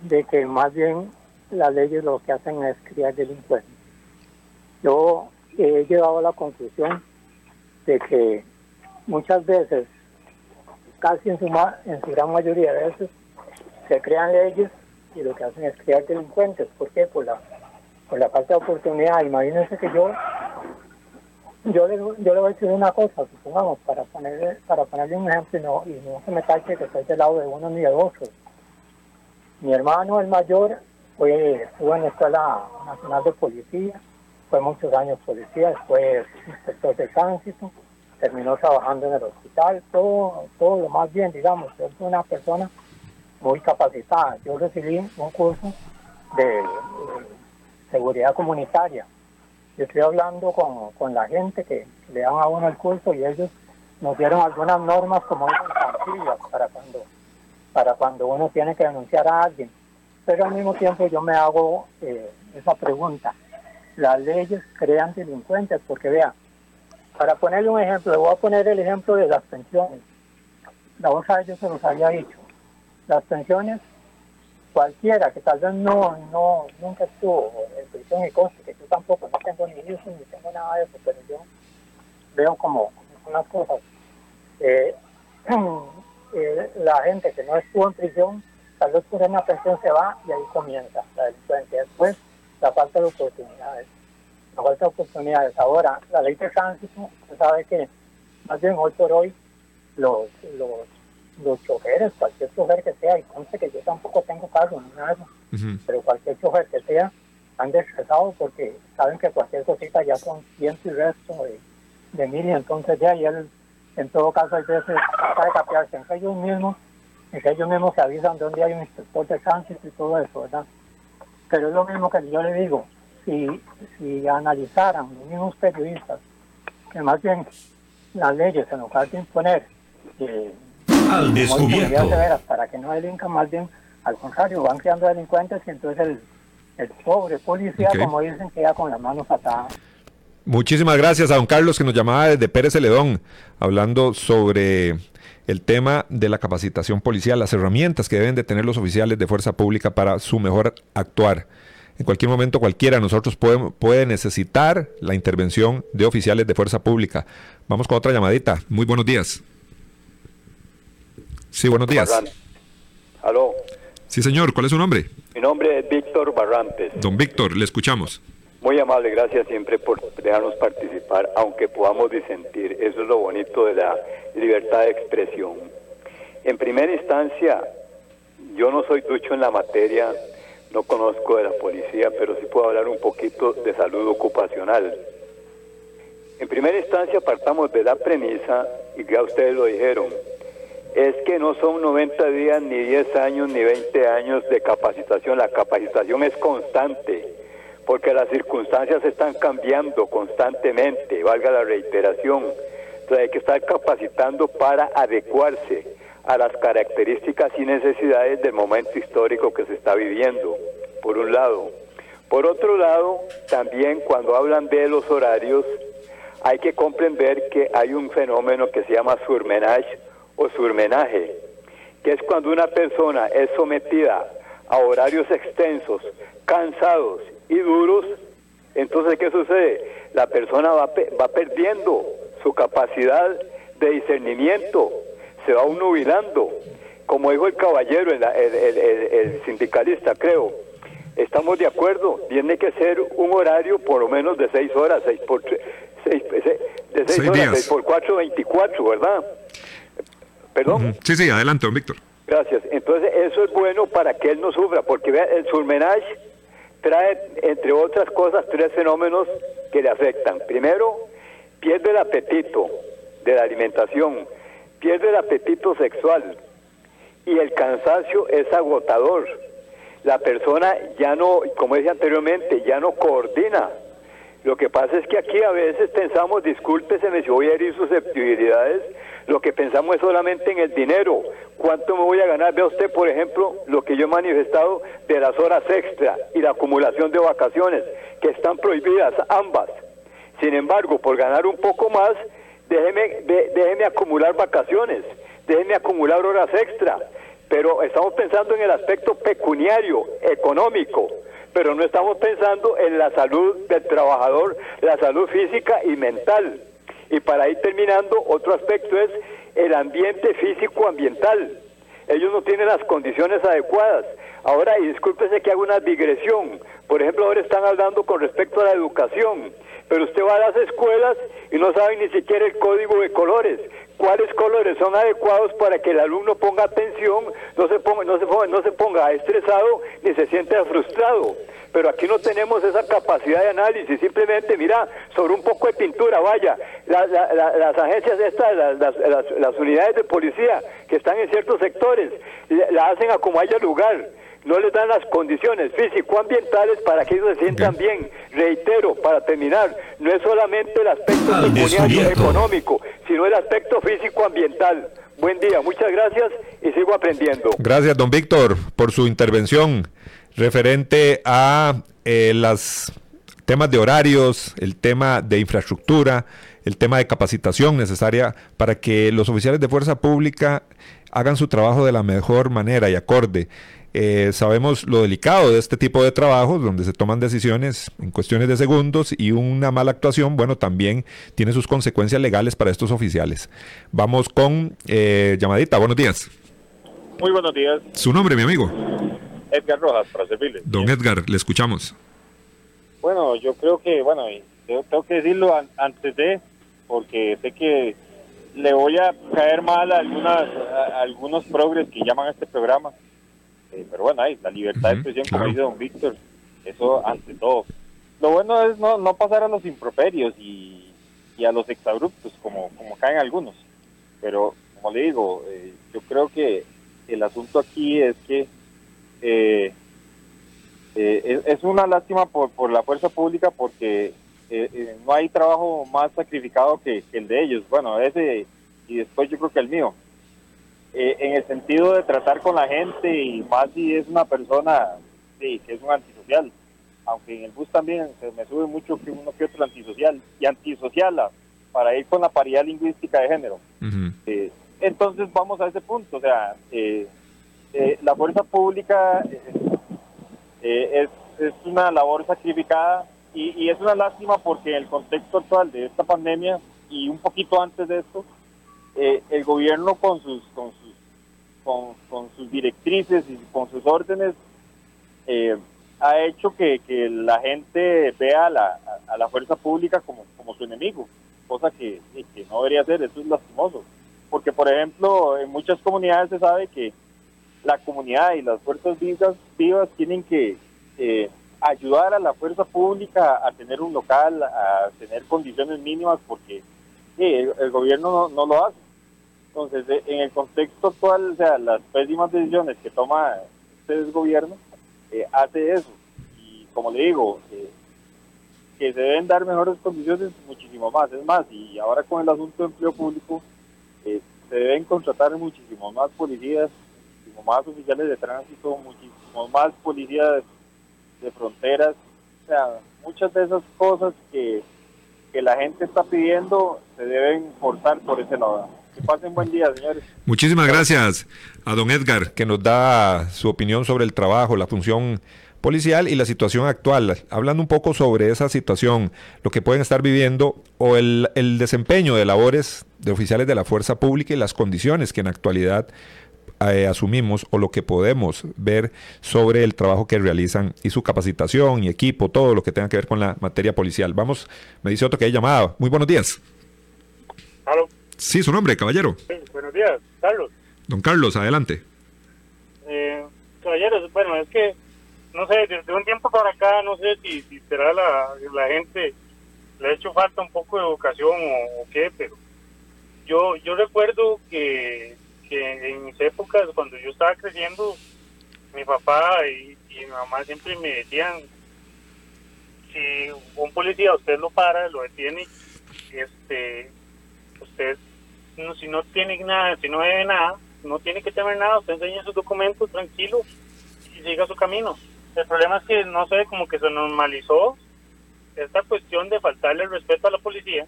de que más bien las leyes lo que hacen es criar delincuentes. Yo he llegado a la conclusión de que muchas veces, casi en su, en su gran mayoría de veces, se crean leyes y lo que hacen es crear delincuentes. ¿Por qué? Por la, por la falta de oportunidad. Imagínense que yo yo le, yo le voy a decir una cosa, supongamos, para ponerle, para ponerle un ejemplo y no, y no se me tache que estoy del lado de uno ni de otro. Mi hermano, el mayor, fue, estuvo en la Escuela Nacional de Policía, fue muchos años policía, después inspector de tránsito, terminó trabajando en el hospital, todo, todo lo más bien, digamos, es una persona muy capacitada. Yo recibí un curso de seguridad comunitaria yo estoy hablando con, con la gente que le dan a uno el curso y ellos nos dieron algunas normas como sencillas para cuando, para cuando uno tiene que denunciar a alguien. Pero al mismo tiempo yo me hago eh, esa pregunta. Las leyes crean delincuentes porque vea, para ponerle un ejemplo, le voy a poner el ejemplo de las pensiones. La otra yo se los había dicho. Las pensiones cualquiera que tal vez no, no nunca estuvo en prisión y cosas, que yo tampoco no tengo ni hijos ni tengo nada de eso, pero veo como, unas cosas. Eh, eh, la gente que no estuvo en prisión, tal vez por una pensión se va y ahí comienza la delincuencia. Después, la falta de oportunidades. La falta de oportunidades. Ahora, la ley de tránsito, usted sabe que más bien hoy por hoy los, los los choferes, cualquier chofer que sea, y conste que yo tampoco tengo carro ni nada pero cualquier chofer que sea, han estresados porque saben que cualquier cosita ya son ciento y resto de, de mil, y entonces ya, y él, en todo caso, hay veces de capearse entre ellos mismos, que ellos mismos se avisan dónde hay un inspector de tránsito y todo eso, ¿verdad? Pero es lo mismo que yo le digo, si, si analizaran los mismos periodistas, que más bien las leyes en lugar de imponer eh, al descubierto. Para que no delincan, más bien al contrario, van creando delincuentes y entonces el, el pobre policía, como dicen, queda con las manos atadas. Muchísimas gracias a don Carlos que nos llamaba desde Pérez Celedón, hablando sobre el tema de la capacitación policial, las herramientas que deben de tener los oficiales de fuerza pública para su mejor actuar. En cualquier momento cualquiera de nosotros puede, puede necesitar la intervención de oficiales de fuerza pública. Vamos con otra llamadita. Muy buenos días. Sí, buenos días. Aló. Sí, señor. ¿Cuál es su nombre? Mi nombre es Víctor Barrantes. Don Víctor, le escuchamos. Muy amable, gracias siempre por dejarnos participar, aunque podamos disentir. Eso es lo bonito de la libertad de expresión. En primera instancia, yo no soy ducho en la materia, no conozco de la policía, pero sí puedo hablar un poquito de salud ocupacional. En primera instancia, partamos de la premisa, y ya ustedes lo dijeron, es que no son 90 días, ni 10 años, ni 20 años de capacitación. La capacitación es constante, porque las circunstancias están cambiando constantemente, valga la reiteración. Entonces hay que estar capacitando para adecuarse a las características y necesidades del momento histórico que se está viviendo, por un lado. Por otro lado, también cuando hablan de los horarios, hay que comprender que hay un fenómeno que se llama surmenage o surmenaje, que es cuando una persona es sometida a horarios extensos, cansados y duros, entonces ¿qué sucede? La persona va, va perdiendo su capacidad de discernimiento, se va nubilando. Como dijo el caballero, el, el, sindicalista, creo, estamos de acuerdo, tiene que ser un horario por lo menos de seis horas, seis por, seis, de seis, horas, seis por cuatro, veinticuatro, ¿verdad? ¿Perdón? Sí, sí, adelante, don Víctor. Gracias. Entonces, eso es bueno para que él no sufra, porque vea, el surmenage trae, entre otras cosas, tres fenómenos que le afectan. Primero, pierde el apetito de la alimentación, pierde el apetito sexual y el cansancio es agotador. La persona ya no, como decía anteriormente, ya no coordina. Lo que pasa es que aquí a veces pensamos, discúlpese, si voy a herir susceptibilidades, lo que pensamos es solamente en el dinero. ¿Cuánto me voy a ganar? Vea usted, por ejemplo, lo que yo he manifestado de las horas extra y la acumulación de vacaciones, que están prohibidas ambas. Sin embargo, por ganar un poco más, déjeme, déjeme acumular vacaciones, déjeme acumular horas extra, pero estamos pensando en el aspecto pecuniario, económico, pero no estamos pensando en la salud del trabajador, la salud física y mental. Y para ir terminando, otro aspecto es el ambiente físico-ambiental. Ellos no tienen las condiciones adecuadas. Ahora, y discúlpese que haga una digresión. Por ejemplo, ahora están hablando con respecto a la educación, pero usted va a las escuelas y no sabe ni siquiera el código de colores. ¿Cuáles colores son adecuados para que el alumno ponga atención, no se ponga, no se ponga, no se ponga estresado ni se sienta frustrado? pero aquí no tenemos esa capacidad de análisis, simplemente mira, sobre un poco de pintura, vaya, las agencias estas, las, unidades de policía que están en ciertos sectores, la hacen a como haya lugar, no les dan las condiciones físico-ambientales para que ellos se sientan bien. Reitero, para terminar, no es solamente el aspecto pecuniario económico, sino el aspecto físico-ambiental. Buen día, muchas gracias y sigo aprendiendo. Gracias, don Víctor, por su intervención referente a eh, los temas de horarios, el tema de infraestructura, el tema de capacitación necesaria para que los oficiales de fuerza pública hagan su trabajo de la mejor manera y acorde. Eh, sabemos lo delicado de este tipo de trabajos, donde se toman decisiones en cuestiones de segundos y una mala actuación, bueno, también tiene sus consecuencias legales para estos oficiales. Vamos con eh, llamadita, buenos días. Muy buenos días. Su nombre, mi amigo. Edgar Rojas, para servirle. Don Edgar, le escuchamos. Bueno, yo creo que, bueno, tengo que decirlo antes de, porque sé que le voy a caer mal a, algunas, algunos progres que llaman a este programa. Eh, pero bueno, ahí, la libertad de expresión, como dice don Víctor, eso ante todo. Lo bueno es no, no pasar a los improperios y, a los exabruptos, como, como caen algunos. Pero, como le digo, eh, yo creo que el asunto aquí es que eh, eh, es, una lástima por, por la fuerza pública porque eh, no hay trabajo más sacrificado que, el de ellos. Bueno, ese y después yo creo que el mío. En el sentido de tratar con la gente y más si es una persona sí, que es un antisocial. Aunque en el bus también se me sube mucho que uno que otro antisocial y antisocial para ir con la paridad lingüística de género. entonces vamos a ese punto, o sea, eh, eh, la fuerza pública eh, eh, es, es, una labor sacrificada y, es una lástima porque en el contexto actual de esta pandemia y un poquito antes de esto, el gobierno con sus, con sus, con, sus directrices y con sus órdenes ha hecho que, que, la gente vea a la, a la fuerza pública como, como su enemigo, cosa que, que no debería ser, eso es lastimoso. Porque, por ejemplo, en muchas comunidades se sabe que la comunidad y las fuerzas vivas, vivas tienen que eh, ayudar a la fuerza pública a tener un local, a tener condiciones mínimas, porque el, gobierno no, lo hace. Entonces, en el contexto actual, o sea, las pésimas decisiones que toma este gobierno, eh, hace eso. Y como le digo, eh, que se deben dar mejores condiciones muchísimo más. Es más, y ahora con el asunto de empleo público, se deben contratar muchísimo más policías, más oficiales de tránsito, muchísimos más policías de, fronteras, o sea, muchas de esas cosas que, que la gente está pidiendo se deben forzar por ese lado. Que pasen buen día, señores. Muchísimas gracias a don Edgar, que nos da su opinión sobre el trabajo, la función policial y la situación actual, hablando un poco sobre esa situación, lo que pueden estar viviendo o el, el desempeño de labores de oficiales de la fuerza pública y las condiciones que en actualidad eh, asumimos o lo que podemos ver sobre el trabajo que realizan y su capacitación y equipo, todo lo que tenga que ver con la materia policial. Vamos, me dice otro que hay llamada. Muy buenos días. Sí, su nombre, caballero. buenos días, Carlos. Don Carlos, adelante. Eh, caballeros, bueno, es que, no sé, desde un tiempo para acá, no sé si, si será la, la gente, le ha hecho falta un poco de educación o, o qué, pero yo, yo recuerdo que que en mis épocas, cuando yo estaba creciendo, mi papá y, mi mamá siempre me decían, si un policía usted lo para, lo detiene, este, usted, no, si no tiene nada, si no debe nada, no tiene que tener nada, usted enseña sus documentos tranquilo y siga su camino. El problema es que no sé, como que se normalizó esta cuestión de faltarle el respeto a la policía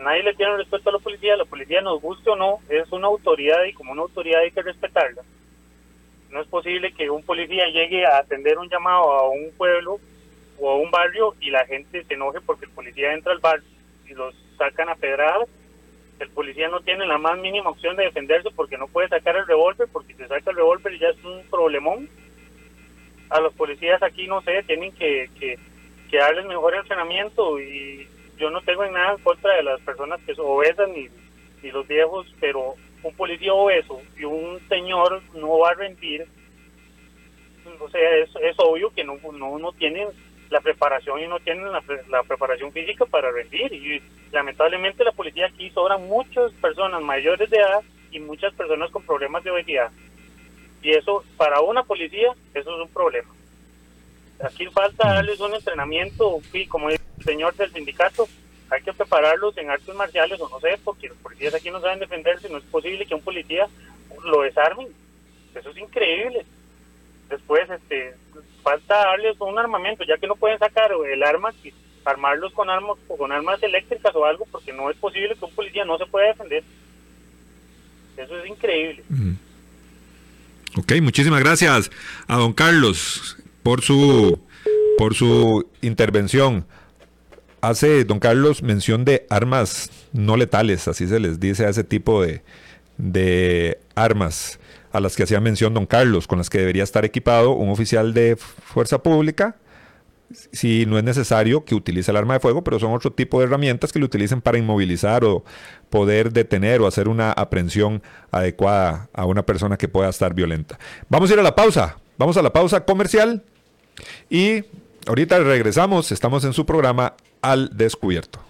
nadie le tiene respeto a la policía, la policía nos guste o no, es una autoridad y como una autoridad hay que respetarla. No es posible que un policía llegue a atender un llamado a un pueblo o a un barrio y la gente se enoje porque el policía entra al barrio y los sacan a pedradas. El policía no tiene la más mínima opción de defenderse porque no puede sacar el revólver, porque si saca el revólver ya es un problemón. A los policías aquí, no sé, tienen que, que, darles mejor entrenamiento y yo no tengo nada en contra de las personas que son obesas ni, ni los viejos, pero un policía obeso y un señor no va a rendir. O sea, es, es obvio que no, no, no tienen la preparación y no tienen la, la, preparación física para rendir. Y lamentablemente la policía aquí sobran muchas personas mayores de edad y muchas personas con problemas de obesidad. Y eso, para una policía, eso es un problema. Aquí falta darles un entrenamiento, y como dice el señor del sindicato, hay que prepararlos en artes marciales o no sé, porque los policías aquí no saben defenderse, no es posible que un policía lo desarmen. Eso es increíble. Después, este, falta darles un armamento, ya que no pueden sacar el arma, armarlos con armas con armas eléctricas o algo, porque no es posible que un policía no se pueda defender. Eso es increíble. Ok, muchísimas gracias a don Carlos por su por su intervención. Hace don Carlos mención de armas no letales, así se les dice a ese tipo de, de armas a las que hacía mención don Carlos, con las que debería estar equipado un oficial de fuerza pública, si no es necesario que utilice el arma de fuego, pero son otro tipo de herramientas que lo utilicen para inmovilizar o poder detener o hacer una aprehensión adecuada a una persona que pueda estar violenta. Vamos a ir a la pausa, vamos a la pausa comercial y ahorita regresamos, estamos en su programa Al Descubierto.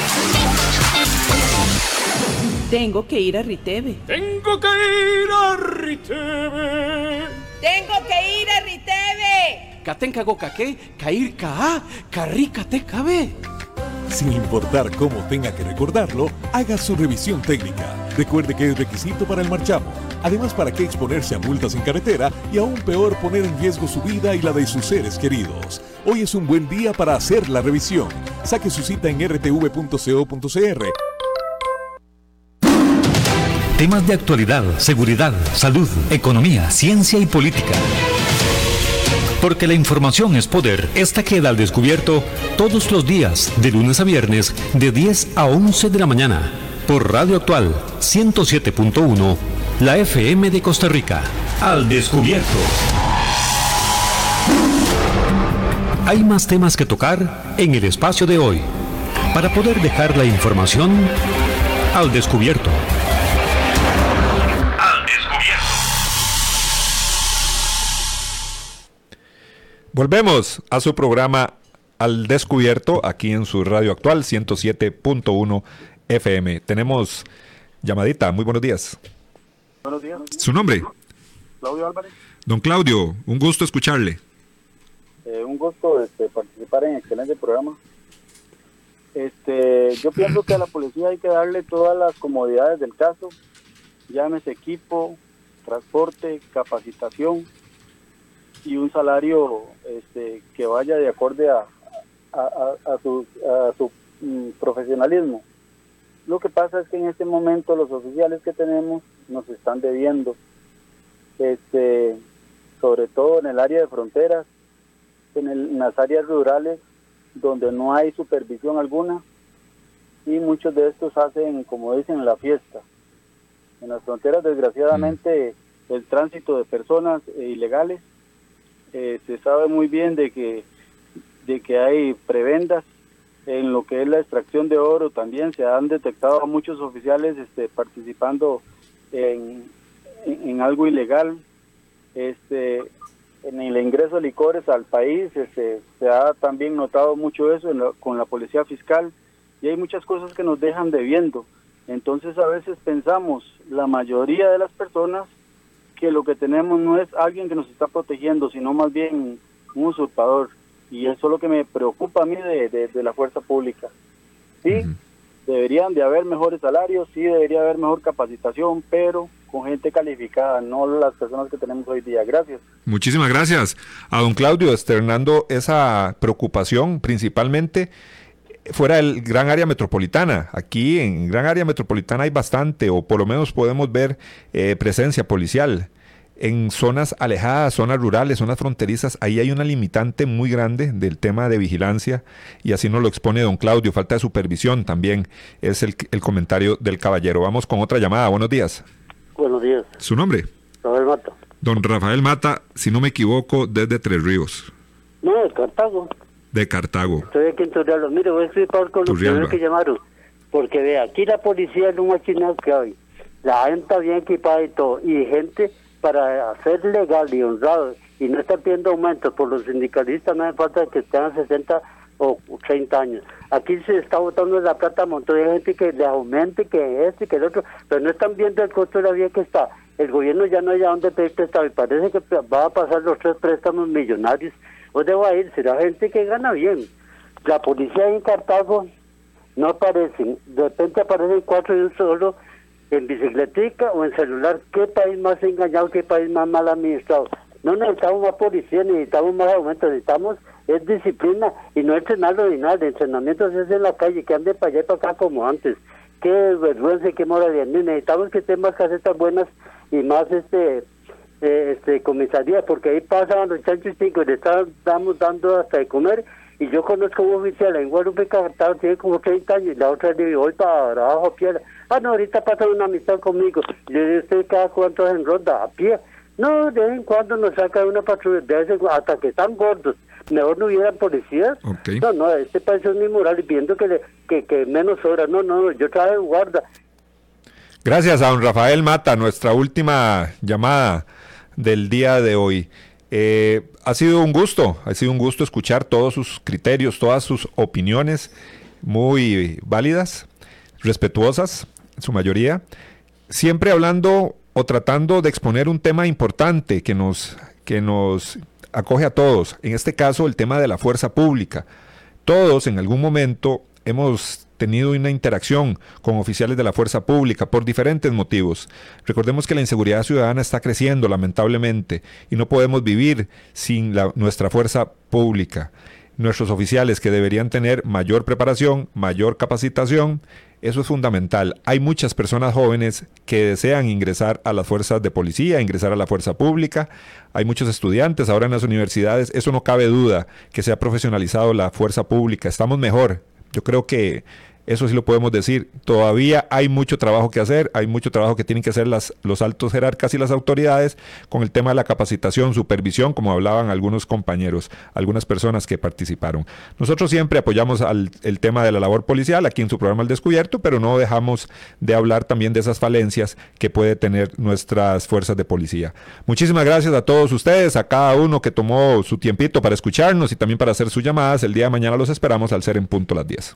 Tengo que ir a Riteve. Tengo que ir a Riteve. Tengo que ir a Riteve. Katenka Gokake, Kair Ka, cabe. Sin importar cómo tenga que recordarlo, haga su revisión técnica. Recuerde que es requisito para el marchamo. Además, ¿para qué exponerse a multas en carretera y aún peor poner en riesgo su vida y la de sus seres queridos? Hoy es un buen día para hacer la revisión. Saque su cita en rtv.co.cr Temas de actualidad, seguridad, salud, economía, ciencia y política. Porque la información es poder. Esta queda al descubierto todos los días, de lunes a viernes, de 10 a 11 de la mañana, por Radio Actual 107.1 la FM de Costa Rica. Al descubierto. Hay más temas que tocar en el espacio de hoy para poder dejar la información al descubierto. Volvemos a su programa Al descubierto aquí en su radio actual 107.1 FM. Tenemos llamadita. Muy buenos días. Buenos días. ¿Su nombre? Claudio Álvarez. Don Claudio, un gusto escucharle. Eh, un gusto este, participar en excelente programa. Este, yo pienso que a la policía hay que darle todas las comodidades del caso, llámese equipo, transporte, capacitación y un salario este, que vaya de acorde a, a, su, a su mm, profesionalismo. Lo que pasa es que en este momento los oficiales que tenemos nos están debiendo, este, sobre todo en el área de fronteras, en, en las áreas rurales donde no hay supervisión alguna y muchos de estos hacen, como dicen, la fiesta. En las fronteras, desgraciadamente, el tránsito de personas eh, ilegales, eh, se sabe muy bien de que, de que hay prebendas. En lo que es la extracción de oro también se han detectado muchos oficiales este, participando en, en, algo ilegal. Este en el ingreso de licores al país este, se ha también notado mucho eso con la policía fiscal. Y hay muchas cosas que nos dejan debiendo. Entonces a veces pensamos la mayoría de las personas que lo que tenemos no es alguien que nos está protegiendo sino más bien un usurpador y eso es lo que me preocupa a mí de, la fuerza pública. Sí, deberían de haber mejores salarios, sí debería haber mejor capacitación, pero con gente calificada, no las personas que tenemos hoy día. Gracias. Muchísimas gracias a don Claudio, externando esa preocupación principalmente fuera del gran área metropolitana. Aquí en gran área metropolitana hay bastante, o por lo menos podemos ver eh, presencia policial en zonas alejadas, zonas rurales, zonas fronterizas, ahí hay una limitante muy grande del tema de vigilancia y así nos lo expone don Claudio, falta de supervisión también es el, comentario del caballero. Vamos con otra llamada, buenos días. Buenos días. ¿Su nombre? Rafael Mata. Don Rafael Mata, si no me equivoco, desde Tres Ríos. No, de Cartago. De Cartago. Estoy aquí en Turrialba. Mire, voy a explicar con los primeros que llamaron. Porque ve, aquí la policía es un machinado que hay. La gente está bien equipada y todo. Y gente para ser legal y honrado y no estar pidiendo aumentos por los sindicalistas, no hace falta que tengan 60 o 30 años. Aquí se está votando la plata a montón de gente que le aumente, que este, que el otro, pero no están viendo el costo de la vida que está. El gobierno ya no hay a dónde pedir prestado y parece que va a pasar los tres préstamos millonarios. ¿Dónde va a ir? Será gente que gana bien. La policía en Cartago no aparecen, de repente aparecen cuatro y un solo en bicicletica o en celular. ¿Qué país más engañado, qué país más mal administrado? No necesitamos más policía, necesitamos más aumentos, necesitamos es disciplina y no entrenarlo ni nada. El entrenamiento es en la calle, que ande para allá y para acá como antes. Qué vergüenza y qué moralidad. Necesitamos que estén más casetas buenas y más este eh, este comisaría, porque ahí pasaban los chanchos y le estamos dando hasta de comer y yo conozco un oficial en Guadalupe Cartagena, tiene como 30 años, y la otra le digo, voy para abajo a pie. Ah, no, ahorita pasa una amistad conmigo. Le digo, ¿usted cada cuánto en ronda? A pie. No, de vez en cuando nos saca una patrulla, de hasta que están gordos. Mejor no hubieran policías. No, no, este país es muy moral y viendo que, que, que menos horas. No, no, yo traje guarda. Gracias a don Rafael Mata, nuestra última llamada del día de hoy. Eh, ha sido un gusto, ha sido un gusto escuchar todos sus criterios, todas sus opiniones muy válidas, respetuosas, en su mayoría, siempre hablando o tratando de exponer un tema importante que nos, que nos acoge a todos, en este caso el tema de la fuerza pública. Todos en algún momento hemos tenido una interacción con oficiales de la fuerza pública por diferentes motivos. Recordemos que la inseguridad ciudadana está creciendo lamentablemente y no podemos vivir sin nuestra fuerza pública. Nuestros oficiales que deberían tener mayor preparación, mayor capacitación, eso es fundamental. Hay muchas personas jóvenes que desean ingresar a las fuerzas de policía, ingresar a la fuerza pública. Hay muchos estudiantes ahora en las universidades. Eso no cabe duda que se ha profesionalizado la fuerza pública. Estamos mejor. Yo creo que eso sí lo podemos decir. Todavía hay mucho trabajo que hacer, hay mucho trabajo que tienen que hacer las, los altos jerarcas y las autoridades con el tema de la capacitación, supervisión, como hablaban algunos compañeros, algunas personas que participaron. Nosotros siempre apoyamos al, el tema de la labor policial aquí en su programa El Descubierto, pero no dejamos de hablar también de esas falencias que puede tener nuestras fuerzas de policía. Muchísimas gracias a todos ustedes, a cada uno que tomó su tiempito para escucharnos y también para hacer sus llamadas. El día de mañana los esperamos al ser en punto las 10.